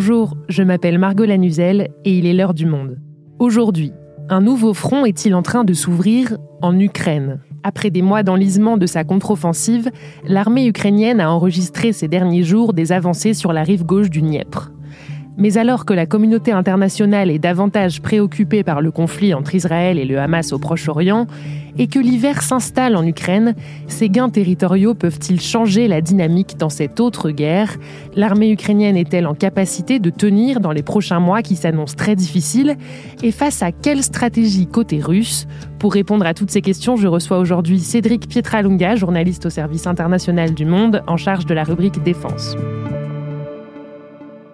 Bonjour, je m'appelle Margot Lanuzel et il est l'heure du monde. Aujourd'hui, un nouveau front est-il en train de s'ouvrir en Ukraine? Après des mois d'enlisement de sa contre-offensive, l'armée ukrainienne a enregistré ces derniers jours des avancées sur la rive gauche du Dniepr. Mais alors que la communauté internationale est davantage préoccupée par le conflit entre Israël et le Hamas au Proche-Orient, et que l'hiver s'installe en Ukraine, ces gains territoriaux peuvent-ils changer la dynamique dans cette autre guerre? L'armée ukrainienne est-elle en capacité de tenir dans les prochains mois qui s'annoncent très difficiles? Et face à quelle stratégie côté russe? Pour répondre à toutes ces questions, je reçois aujourd'hui Cédric Pietralunga, journaliste au service international du Monde, en charge de la rubrique Défense.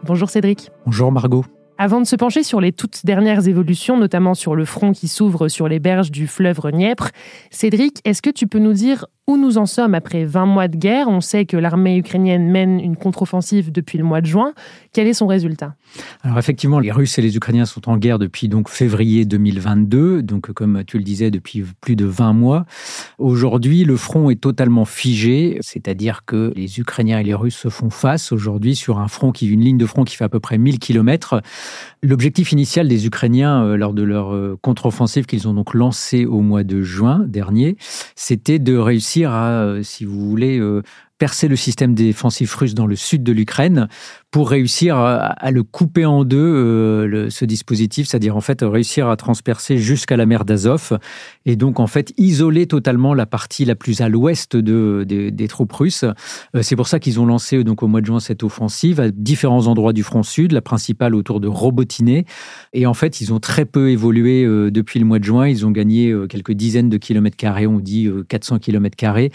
Bonjour Cédric. Bonjour Margot. Avant de se pencher sur les toutes dernières évolutions, notamment sur le front qui s'ouvre sur les berges du fleuve Dniepr, Cédric, est-ce que tu peux nous dire où nous en sommes après 20 mois de guerre? On sait que l'armée ukrainienne mène une contre-offensive depuis le mois de juin. Quel est son résultat? Alors effectivement, les Russes et les Ukrainiens sont en guerre depuis donc février 2022, donc comme tu le disais depuis plus de 20 mois. Aujourd'hui, le front est totalement figé, c'est-à-dire que les Ukrainiens et les Russes se font face aujourd'hui sur un front une ligne de front qui fait à peu près 1000 km. L'objectif initial des Ukrainiens euh, lors de leur euh, contre-offensive qu'ils ont donc lancée au mois de juin dernier, c'était de réussir à, euh, si vous voulez, percer le système défensif russe dans le sud de l'Ukraine pour réussir à, le couper en deux, euh, ce dispositif, c'est-à-dire en fait réussir à transpercer jusqu'à la mer d'Azov et donc en fait isoler totalement la partie la plus à l'ouest de, des troupes russes. c'est pour ça qu'ils ont lancé donc au mois de juin cette offensive à différents endroits du front sud, la principale autour de Robotiné. Et en fait, ils ont très peu évolué depuis le mois de juin. Ils ont gagné quelques dizaines de kilomètres carrés, on dit 400 kilomètres carrés.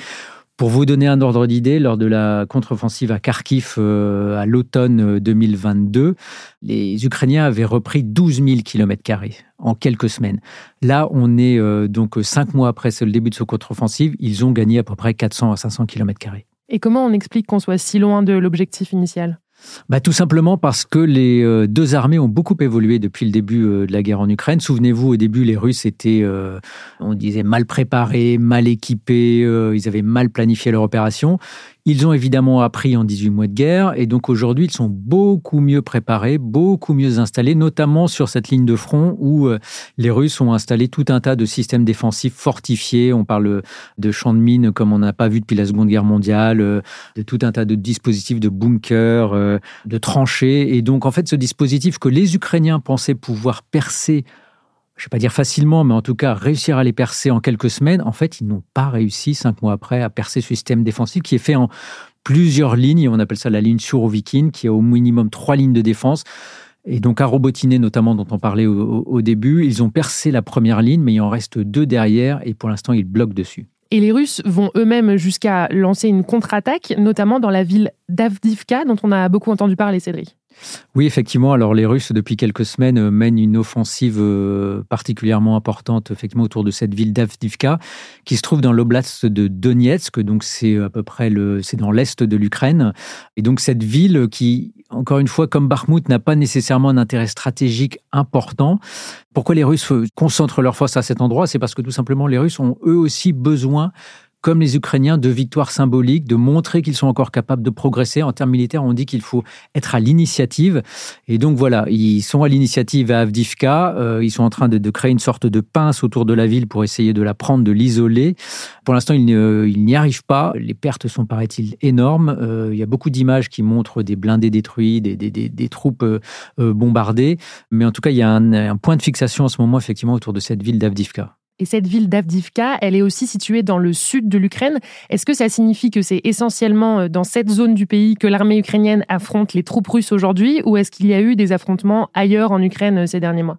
Pour vous donner un ordre d'idée, lors de la contre-offensive à Kharkiv euh, à l'automne 2022, euh, les Ukrainiens avaient repris 12 000 km en quelques semaines. Là, on est euh, donc cinq mois après le début de ce contre-offensive, ils ont gagné à peu près 400 à 500 km. Et comment on explique qu'on soit si loin de l'objectif initial? Bah, Tout simplement parce que les euh, deux armées ont beaucoup évolué depuis le début euh, de la guerre en Ukraine. Souvenez-vous, au début, les Russes étaient, euh, on disait, mal préparés, mal équipés, ils avaient mal planifié leur opération. Ils ont évidemment appris en 18 mois de guerre et donc aujourd'hui ils sont beaucoup mieux préparés, beaucoup mieux installés, notamment sur cette ligne de front où euh, les Russes ont installé tout un tas de systèmes défensifs fortifiés. On parle de champs de mines comme on n'a pas vu depuis la Seconde Guerre mondiale, euh, de tout un tas de dispositifs de bunkers, euh, de tranchées. Et donc en fait ce dispositif que les Ukrainiens pensaient pouvoir percer je ne vais pas dire facilement, mais en tout cas réussir à les percer en quelques semaines, en fait, ils n'ont pas réussi cinq mois après à percer ce système défensif qui est fait en plusieurs lignes. On appelle ça la ligne Surovikin, qui a au minimum trois lignes de défense. Et donc à Robotiné, notamment, dont on parlait au, au début, ils ont percé la première ligne, mais il en reste deux derrière, et pour l'instant, ils bloquent dessus. Et les Russes vont eux-mêmes jusqu'à lancer une contre-attaque, notamment dans la ville d'Avdivka, dont on a beaucoup entendu parler, Cédric. Oui, effectivement. Alors, les Russes, depuis quelques semaines, euh, mènent une offensive euh, particulièrement importante, effectivement, autour de cette ville d'Avdivka, qui se trouve dans l'oblast de Donetsk. Donc, c'est à peu près le, c'est dans l'est de l'Ukraine. Et donc, cette ville qui, encore une fois, comme Bakhmut, n'a pas nécessairement un intérêt stratégique important. Pourquoi les Russes concentrent leurs forces à cet endroit? C'est parce que tout simplement, les Russes ont eux aussi besoin comme les Ukrainiens, de victoires symboliques, de montrer qu'ils sont encore capables de progresser. En termes militaires, on dit qu'il faut être à l'initiative. Et donc voilà, ils sont à l'initiative à Avdivka. Euh, ils sont en train de, créer une sorte de pince autour de la ville pour essayer de la prendre, de l'isoler. Pour l'instant, ils, n'y arrivent pas. Les pertes sont, paraît-il, énormes. Euh, il y a beaucoup d'images qui montrent des blindés détruits, des, troupes euh, bombardées. Mais en tout cas, il y a un, un point de fixation en ce moment, effectivement, autour de cette ville d'Avdivka. Et cette ville d'Avdivka, elle est aussi située dans le sud de l'Ukraine. Est-ce que ça signifie que c'est essentiellement euh, dans cette zone du pays que l'armée ukrainienne affronte les troupes russes aujourd'hui ou est-ce qu'il y a eu des affrontements ailleurs en Ukraine euh, ces derniers mois?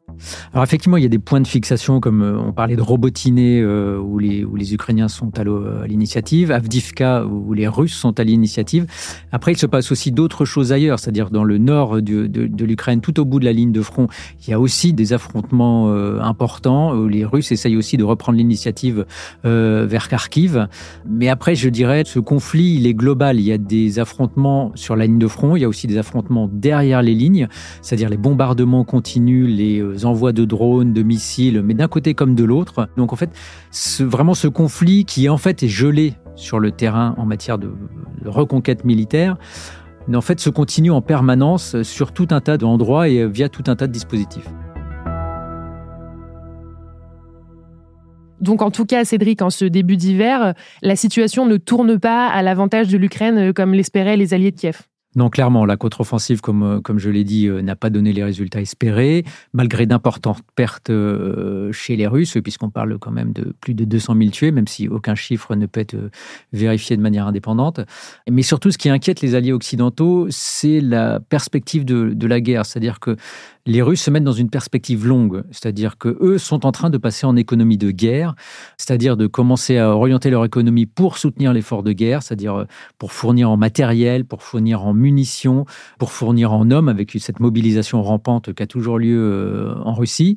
Alors effectivement, il y a des points de fixation comme euh, on parlait de Robotiné où, les, Ukrainiens sont à l'initiative, Avdivka où les Russes sont à l'initiative. Après, il se passe aussi d'autres choses ailleurs, c'est-à-dire dans le nord de, de, l'Ukraine, tout au bout de la ligne de front, il y a aussi des affrontements importants où les Russes essayent aussi de reprendre l'initiative euh, vers Kharkiv. Mais après, je dirais, ce conflit, il est global. Il y a des affrontements sur la ligne de front, il y a aussi des affrontements derrière les lignes, c'est-à-dire les bombardements continus, les euh, envois de drones, de missiles, mais d'un côté comme de l'autre. Donc en fait, vraiment ce conflit qui en fait est gelé sur le terrain en matière de reconquête militaire, en fait se continue en permanence sur tout un tas d'endroits et via tout un tas de dispositifs. Donc en tout cas, Cédric, en ce début d'hiver, la situation ne tourne pas à l'avantage de l'Ukraine comme l'espéraient les alliés de Kiev. Non, clairement, la contre-offensive, comme, euh, comme je l'ai dit, euh, n'a pas donné les résultats espérés, malgré d'importantes pertes euh, chez les Russes, puisqu'on parle quand même de plus de 200 000 tués, même si aucun chiffre ne peut être vérifié de manière indépendante. Mais surtout, ce qui inquiète les alliés occidentaux, c'est la perspective de, de la guerre. C'est-à-dire que les Russes se mettent dans une perspective longue, c'est-à-dire que eux sont en train de passer en économie de guerre, c'est-à-dire de commencer à orienter leur économie pour soutenir l'effort de guerre, c'est-à-dire pour fournir en matériel, pour fournir en munitions, pour fournir en hommes, avec cette mobilisation rampante qui a toujours lieu euh, en Russie.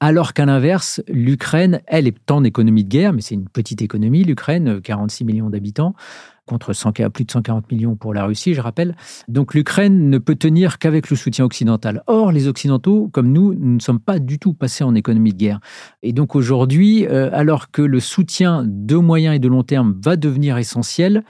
Alors qu'à l'inverse, l'Ukraine, elle est en économie de guerre, mais c'est une petite économie, l'Ukraine, 46 millions d'habitants, contre 100, plus de 140 millions pour la Russie, je rappelle. Donc l'Ukraine ne peut tenir qu'avec le soutien occidental. Or, les Occidentaux, comme nous, ne sommes pas du tout passés en économie de guerre. Et donc aujourd'hui, euh, alors que le soutien de moyen et de long terme va devenir essentiel,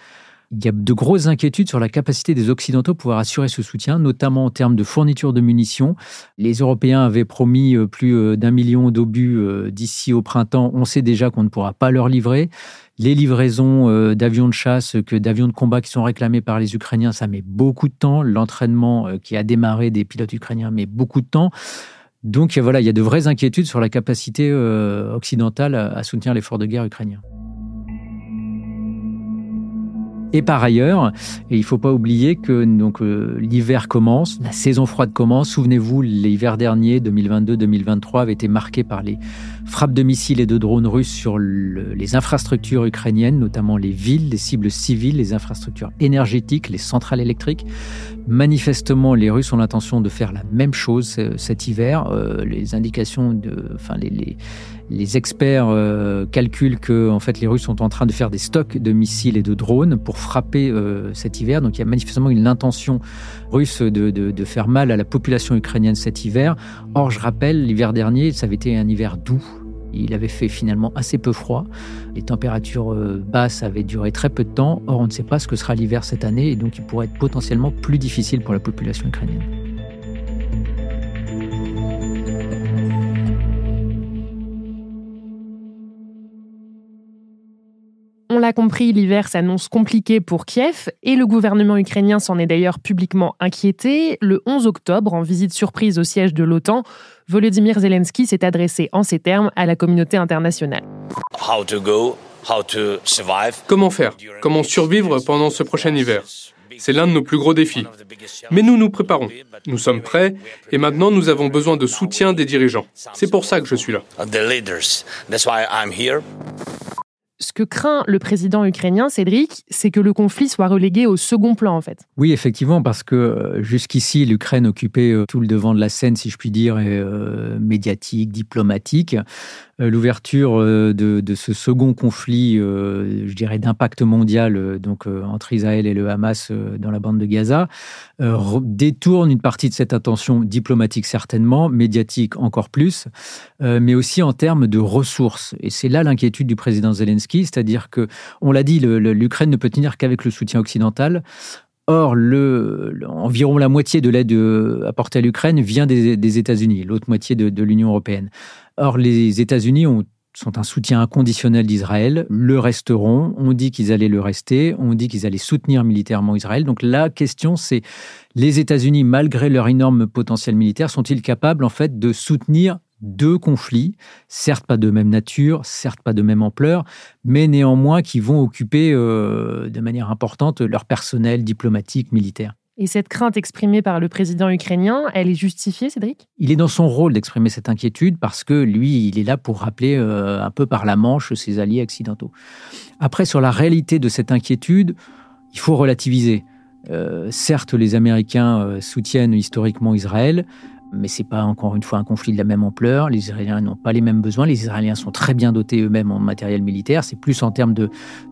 il y a de grosses inquiétudes sur la capacité des Occidentaux à pouvoir assurer ce soutien, notamment en termes de fourniture de munitions. Les Européens avaient promis euh, plus euh, d'un million d'obus d'ici au printemps. On sait déjà qu'on ne pourra pas leur livrer. Les livraisons d'avions de chasse, que d'avions de combat qui sont réclamés par les Ukrainiens, ça met beaucoup de temps. L'entraînement qui a démarré des pilotes ukrainiens met beaucoup de temps. Donc voilà, il y a de vraies inquiétudes sur la capacité occidentale à soutenir l'effort de guerre ukrainien. Et par ailleurs, il ne faut pas oublier que donc euh, l'hiver commence, la saison froide commence. Souvenez-vous, l'hiver dernier, 2022-2023, avait été marqué par les frappes de missiles et de drones russes sur les infrastructures ukrainiennes, notamment les villes, les cibles civiles, les infrastructures énergétiques, les centrales électriques. Manifestement, les Russes ont l'intention de faire la même chose euh, cet hiver. Euh, les indications de, enfin les les experts euh, calculent que en fait, les Russes sont en train de faire des stocks de missiles et de drones pour frapper euh, cet hiver. Donc il y a manifestement une intention russe de, de, faire mal à la population ukrainienne cet hiver. Or, je rappelle, l'hiver dernier, ça avait été un hiver doux. Il avait fait finalement assez peu froid. Les températures euh, basses avaient duré très peu de temps. Or, on ne sait pas ce que sera l'hiver cette année et donc il pourrait être potentiellement plus difficile pour la population ukrainienne. L'a compris, l'hiver s'annonce compliqué pour Kiev et le gouvernement ukrainien s'en est d'ailleurs publiquement inquiété. Le 11 octobre, en visite surprise au siège de l'OTAN, Volodymyr Zelensky s'est adressé en ces termes à la communauté internationale. Comment faire? Comment survivre pendant ce prochain hiver? C'est l'un de nos plus gros défis. Mais nous nous préparons. Nous sommes prêts et maintenant nous avons besoin de soutien des dirigeants. C'est pour ça que je suis là. Ce que craint le président ukrainien, Cédric, c'est que le conflit soit relégué au second plan, en fait. Oui, effectivement, parce que euh, jusqu'ici, l'Ukraine occupait euh, tout le devant de la scène, si je puis dire, euh, médiatique, diplomatique. Euh, l'ouverture euh, de, ce second conflit, euh, je dirais, d'impact mondial, donc entre Israël et le Hamas dans la bande de Gaza, détourne une partie de cette attention diplomatique certainement, médiatique encore plus, mais aussi en termes de ressources. Et c'est là l'inquiétude du président Zelensky, c'est-à-dire que, on l'a dit, l'Ukraine ne peut tenir qu'avec le soutien occidental. Or, le, environ la moitié de l'aide apportée à l'Ukraine vient des, États-Unis, l'autre moitié de l'Union européenne. Or, les États-Unis sont un soutien inconditionnel d'Israël, le resteront, on dit qu'ils allaient le rester, on dit qu'ils allaient soutenir militairement Israël. Donc la question c'est, les États-Unis, malgré leur énorme potentiel militaire, sont-ils capables en fait de soutenir deux conflits, certes pas de même nature, certes pas de même ampleur, mais néanmoins qui vont occuper euh, de manière importante leur personnel diplomatique, militaire. Et cette crainte exprimée par le président ukrainien, elle est justifiée, Cédric? Il est dans son rôle d'exprimer cette inquiétude parce que lui, il est là pour rappeler euh, un peu par la manche ses alliés occidentaux. Après, sur la réalité de cette inquiétude, il faut relativiser. Euh, certes, les Américains soutiennent historiquement Israël, mais c'est pas encore une fois un conflit de la même ampleur. Les Israéliens n'ont pas les mêmes besoins. Les Israéliens sont très bien dotés eux-mêmes en matériel militaire. C'est plus en termes de,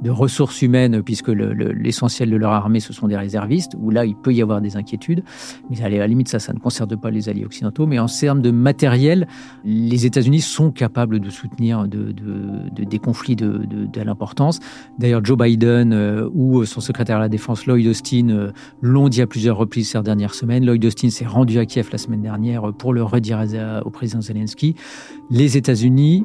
ressources humaines, puisque l'essentiel de leur armée, ce sont des réservistes, où là, il peut y avoir des inquiétudes. Mais à la limite, ça, ne concerne pas les alliés occidentaux. Mais en termes de matériel, les États-Unis sont capables de soutenir de, des conflits de, l'importance. D'ailleurs, Joe Biden euh, ou son secrétaire à la Défense, Lloyd Austin, euh, l'ont dit à plusieurs reprises ces dernières semaines. Lloyd Austin s'est rendu à Kiev la semaine dernière pour le redire au président Zelensky. Les États-Unis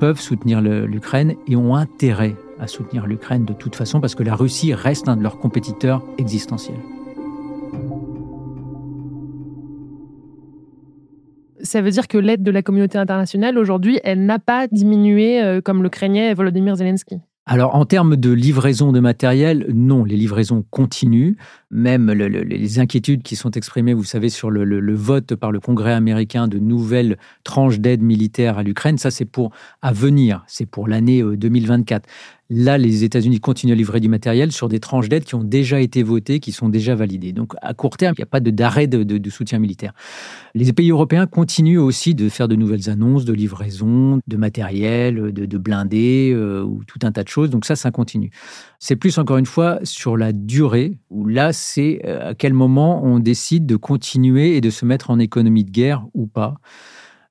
peuvent soutenir l'Ukraine et ont intérêt à soutenir l'Ukraine de toute façon parce que la Russie reste un de leurs compétiteurs existentiels. Ça veut dire que l'aide de la communauté internationale aujourd'hui, elle n'a pas diminué euh, comme le craignait Volodymyr Zelensky. Alors en termes de livraison de matériel, non, les livraisons continuent. Même les inquiétudes qui sont exprimées, vous savez, sur le, vote par le Congrès américain de nouvelles tranches d'aide militaire à l'Ukraine, ça c'est pour à venir, c'est pour l'année 2024. Là, les États-Unis continuent à livrer du matériel sur des tranches d'aide qui ont déjà été votées, qui sont déjà validées. Donc, à court terme, il n'y a pas d'arrêt de, soutien militaire. Les pays européens continuent aussi de faire de nouvelles annonces de livraison, de matériel, de, blindés, euh, ou tout un tas de choses. Donc, ça, ça continue. C'est plus, encore une fois, sur la durée, où là, c'est euh, à quel moment on décide de continuer et de se mettre en économie de guerre ou pas.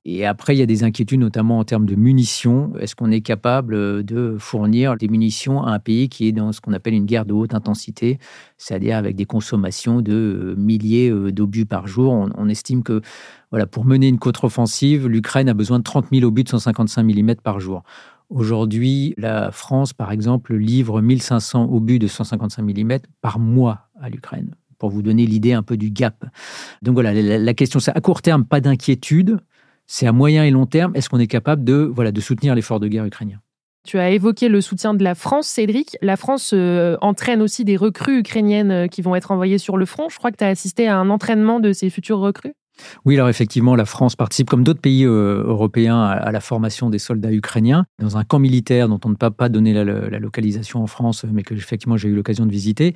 Et après, il y a des inquiétudes, notamment en termes de munitions. Est-ce qu'on est capable euh, de fournir des munitions à un pays qui est dans ce qu'on appelle une guerre de haute intensité, c'est-à-dire avec des consommations de euh, milliers euh, d'obus par jour? On, estime que voilà, pour mener une contre-offensive, l'Ukraine a besoin de 30 000 obus de 155 mm par jour. Aujourd'hui, la France, par exemple, livre 1500 obus de 155 mm par mois à l'Ukraine, pour vous donner l'idée un peu du gap. Donc voilà, la, la question, c'est à court terme, pas d'inquiétude c'est à moyen et long terme, est-ce qu'on est capable de, voilà, de soutenir l'effort de guerre ukrainien? Tu as évoqué le soutien de la France, Cédric. La France euh, entraîne aussi des recrues ukrainiennes euh, qui vont être envoyées sur le front. Je crois que tu as assisté à un entraînement de ces futurs recrues. Oui, alors effectivement, la France participe, comme d'autres pays euh, européens, à, la formation des soldats ukrainiens dans un camp militaire dont on ne peut pas donner la, localisation en France, mais que effectivement j'ai eu l'occasion de visiter.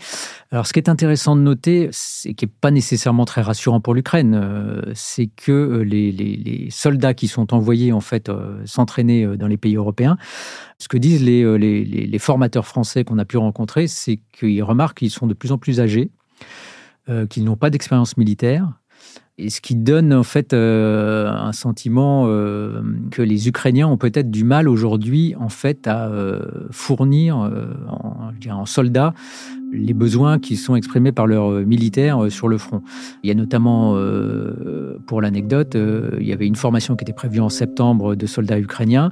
Alors, ce qui est intéressant de noter, et qui n'est pas nécessairement très rassurant pour l'Ukraine, euh, c'est que euh, les, soldats qui sont envoyés en fait s'entraîner dans les pays européens, ce que disent les, les formateurs français qu'on a pu rencontrer, c'est qu'ils remarquent qu'ils sont de plus en plus âgés, qu'ils n'ont pas d'expérience militaire et ce qui donne en fait euh, un sentiment euh, que les Ukrainiens ont peut-être du mal aujourd'hui en fait à euh, fournir en, en, soldats les besoins qui sont exprimés par leurs militaires sur le front. Il y a notamment, pour l'anecdote, il y avait une formation qui était prévue en septembre de soldats ukrainiens.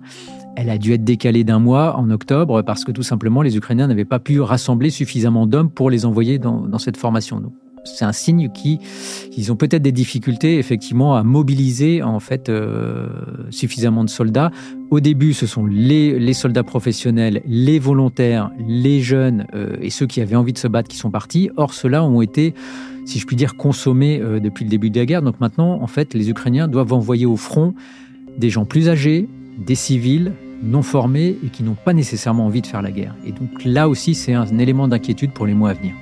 Elle a dû être décalée d'un mois en octobre parce que tout simplement les Ukrainiens n'avaient pas pu rassembler suffisamment d'hommes pour les envoyer dans, dans cette formation. C'est un signe qu'ils ont peut-être des difficultés effectivement à mobiliser en fait euh, suffisamment de soldats. Au début, ce sont les, soldats professionnels, les volontaires, les jeunes euh, et ceux qui avaient envie de se battre qui sont partis. Or, ceux-là ont été, si je puis dire, consommés euh, depuis le début de la guerre. Donc maintenant, en fait, les Ukrainiens doivent envoyer au front des gens plus âgés, des civils, non formés et qui n'ont pas nécessairement envie de faire la guerre. Et donc là aussi, c'est un élément d'inquiétude pour les mois à venir.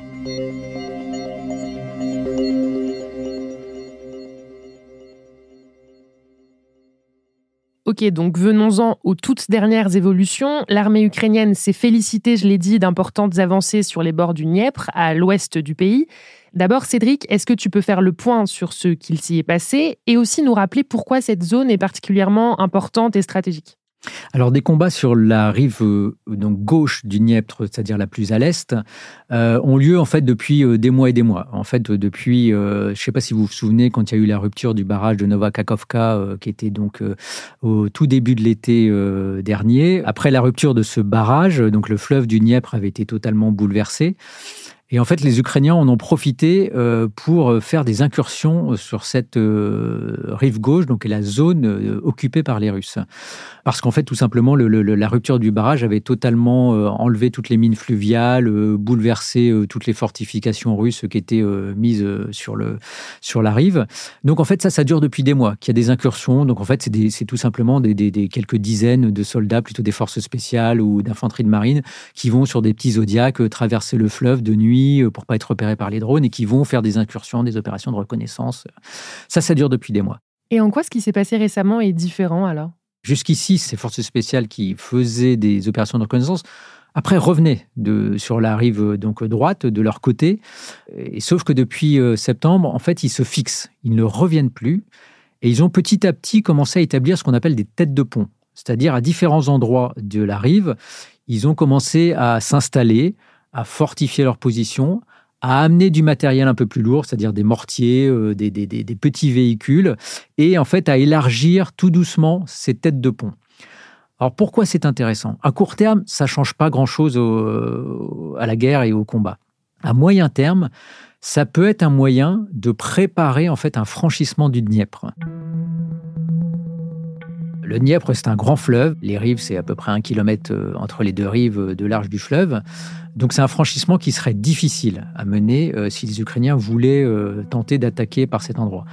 Ok, donc venons-en aux toutes dernières évolutions. L'armée ukrainienne s'est félicitée, je l'ai dit, d'importantes avancées sur les bords du Dniepr, à l'ouest du pays. D'abord, Cédric, est-ce que tu peux faire le point sur ce qu'il s'y est passé et aussi nous rappeler pourquoi cette zone est particulièrement importante et stratégique? Alors des combats sur la rive euh, gauche du Dniepr, c'est-à-dire la plus à l'est, euh, ont lieu en fait depuis euh, des mois et des mois. En fait, depuis, je ne sais pas si vous vous souvenez, quand il y a eu la rupture du barrage de Novakakovka, qui était donc au tout début de l'été dernier. Après la rupture de ce barrage, donc le fleuve du Dniepr avait été totalement bouleversé. Et en fait, les Ukrainiens en ont profité euh, pour faire des incursions sur cette euh, rive gauche, donc la zone euh, occupée par les Russes. Parce qu'en fait, tout simplement, la rupture du barrage avait totalement enlevé toutes les mines fluviales, bouleversé toutes les fortifications russes qui étaient mises sur, le, sur la rive. Donc en fait, ça, ça dure depuis des mois, qu'il y a des incursions. Donc en fait, c'est tout simplement des, des, quelques dizaines de soldats, plutôt des forces spéciales ou d'infanterie de marine, qui vont sur des petits zodiacs traverser le fleuve de nuit euh, pour pas être repérés par les drones et qui vont faire des incursions, des opérations de reconnaissance. Ça, ça dure depuis des mois. Et en quoi ce qui s'est passé récemment est différent alors? Jusqu'ici, ces forces spéciales qui faisaient des opérations de reconnaissance après revenaient de, sur la rive donc droite de leur côté. Et, sauf que depuis euh, septembre, en fait, ils se fixent, ils ne reviennent plus, et ils ont petit à petit commencé à établir ce qu'on appelle des têtes de pont, c'est-à-dire à différents endroits de la rive, ils ont commencé à s'installer, à fortifier leur position, à amener du matériel un peu plus lourd, c'est-à-dire des mortiers, euh, des, petits véhicules, et en fait à élargir tout doucement ces têtes de pont. Alors pourquoi c'est intéressant? À court terme, ça change pas grand-chose à la guerre et au combat. À moyen terme, ça peut être un moyen de préparer en fait un franchissement du Dniepr. Le Dniepr, c'est un grand fleuve. Les rives, c'est à peu près un kilomètre euh, entre les deux rives euh, de large du fleuve. Donc c'est un franchissement qui serait difficile à mener euh, si les Ukrainiens voulaient tenter d'attaquer par cet endroit.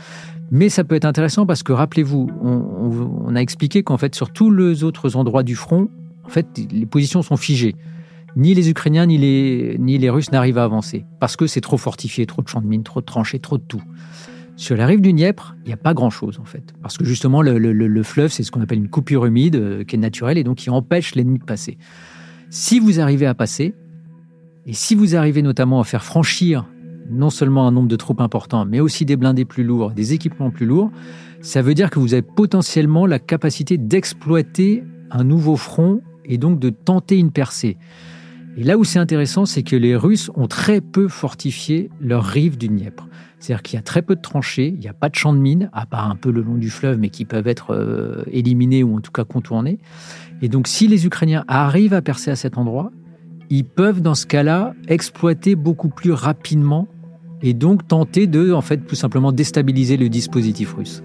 Mais ça peut être intéressant parce que rappelez-vous, on, a expliqué qu'en fait sur tous les autres endroits du front, en fait les positions sont figées. Ni les Ukrainiens ni les, ni les Russes n'arrivent à avancer parce que c'est trop fortifié, trop de champs de mines, trop de tranchées, trop de tout. Sur la rive du Dniepr, il n'y a pas grand-chose en fait, parce que justement le, fleuve, c'est ce qu'on appelle une coupure humide euh, qui est naturelle et donc qui empêche l'ennemi de passer. Si vous arrivez à passer, et si vous arrivez notamment à faire franchir non seulement un nombre de troupes important, mais aussi des blindés plus lourds, des équipements plus lourds, ça veut dire que vous avez potentiellement la capacité d'exploiter un nouveau front et donc de tenter une percée. Et là où c'est intéressant, c'est que les Russes ont très peu fortifié leur rive du Dniepr. C'est-à-dire qu'il y a très peu de tranchées, il n'y a pas de champs de mines, à part un peu le long du fleuve, mais qui peuvent être euh, éliminés ou en tout cas contournés. Et donc, si les Ukrainiens arrivent à percer à cet endroit, ils peuvent, dans ce cas-là, exploiter beaucoup plus rapidement et donc tenter de, en fait, tout simplement déstabiliser le dispositif russe.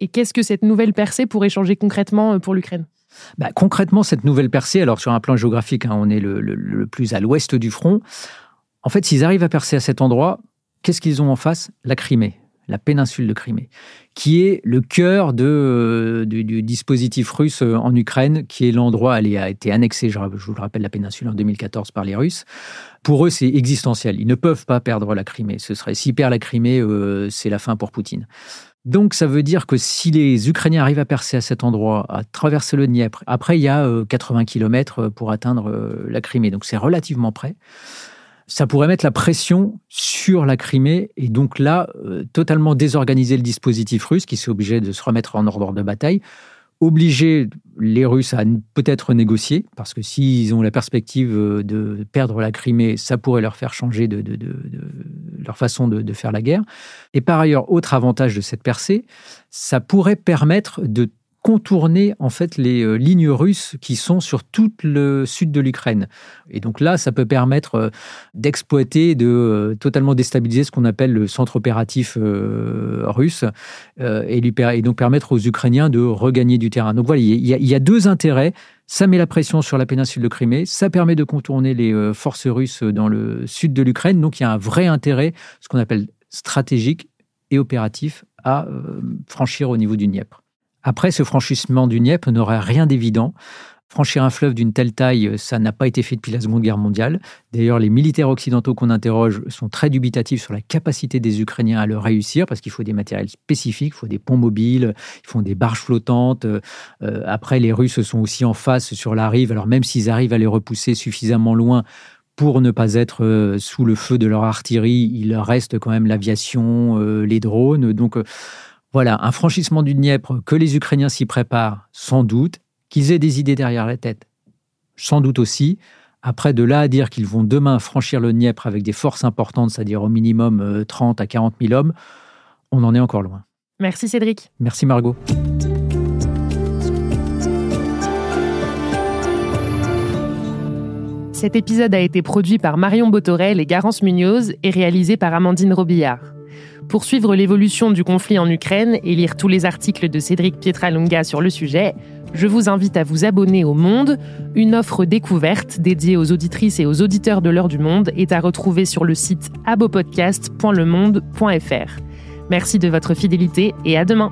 Et qu'est-ce que cette nouvelle percée pourrait changer concrètement euh, pour l'Ukraine? Bah, concrètement, cette nouvelle percée, alors sur un plan géographique, hein, on est le, plus à l'ouest du front. En fait, s'ils arrivent à percer à cet endroit, qu'est-ce qu'ils ont en face? La Crimée, la péninsule de Crimée, qui est le cœur de, du, dispositif russe euh, en Ukraine, qui est l'endroit, elle a été annexée, je, vous le rappelle, la péninsule en 2014 par les Russes. Pour eux, c'est existentiel. Ils ne peuvent pas perdre la Crimée. Ce serait, s'ils perdent la Crimée, euh, c'est la fin pour Poutine. Donc ça veut dire que si les Ukrainiens arrivent à percer à cet endroit, à traverser le Dniepr, après il y a 80 euh, km euh, pour atteindre euh, la Crimée, donc c'est relativement près. Ça pourrait mettre la pression sur la Crimée et donc là, totalement désorganiser le dispositif russe qui s'est obligé de se remettre en ordre de bataille obliger les Russes à peut-être négocier, parce que s'ils ont la perspective euh, de perdre la Crimée, ça pourrait leur faire changer de, leur façon de, faire la guerre. Et par ailleurs, autre avantage de cette percée, ça pourrait permettre de contourner en fait les euh, lignes russes qui sont sur tout le sud de l'Ukraine. Et donc là, ça peut permettre euh, d'exploiter, de euh, totalement déstabiliser ce qu'on appelle le centre opératif russe et, donc permettre aux Ukrainiens de regagner du terrain. Donc voilà, il y, a, il y a deux intérêts. Ça met la pression sur la péninsule de Crimée, ça permet de contourner les forces russes dans le sud de l'Ukraine. Donc il y a un vrai intérêt, ce qu'on appelle stratégique et opératif, à franchir au niveau du Dniepr. Après, ce franchissement du Dniepr n'aurait rien d'évident. Franchir un fleuve d'une telle taille, ça n'a pas été fait depuis la Seconde Guerre mondiale. D'ailleurs, les militaires occidentaux qu'on interroge sont très dubitatifs sur la capacité des Ukrainiens à le réussir, parce qu'il faut des matériels spécifiques, il faut des ponts mobiles, il faut des barges flottantes. Euh, après, les Russes sont aussi en face sur la rive, alors même s'ils arrivent à les repousser suffisamment loin pour ne pas être euh, sous le feu de leur artillerie, il reste quand même l'aviation, euh, les drones. Donc, voilà, un franchissement du Dniepr, que les Ukrainiens s'y préparent, sans doute, qu'ils aient des idées derrière la tête, sans doute aussi. Après, de là à dire qu'ils vont demain franchir le Dniepr avec des forces importantes, c'est-à-dire au minimum 30 euh, à 40 000 hommes, on en est encore loin. Merci Cédric. Merci Margot. Cet épisode a été produit par Marion Botorel et Garance Munoz et réalisé par Amandine Robillard. Pour suivre l'évolution du conflit en Ukraine et lire tous les articles de Cédric Pietralunga sur le sujet, je vous invite à vous abonner au Monde. Une offre découverte dédiée aux auditrices et aux auditeurs de l'heure du monde est à retrouver sur le site abopodcast.lemonde.fr. Merci de votre fidélité et à demain.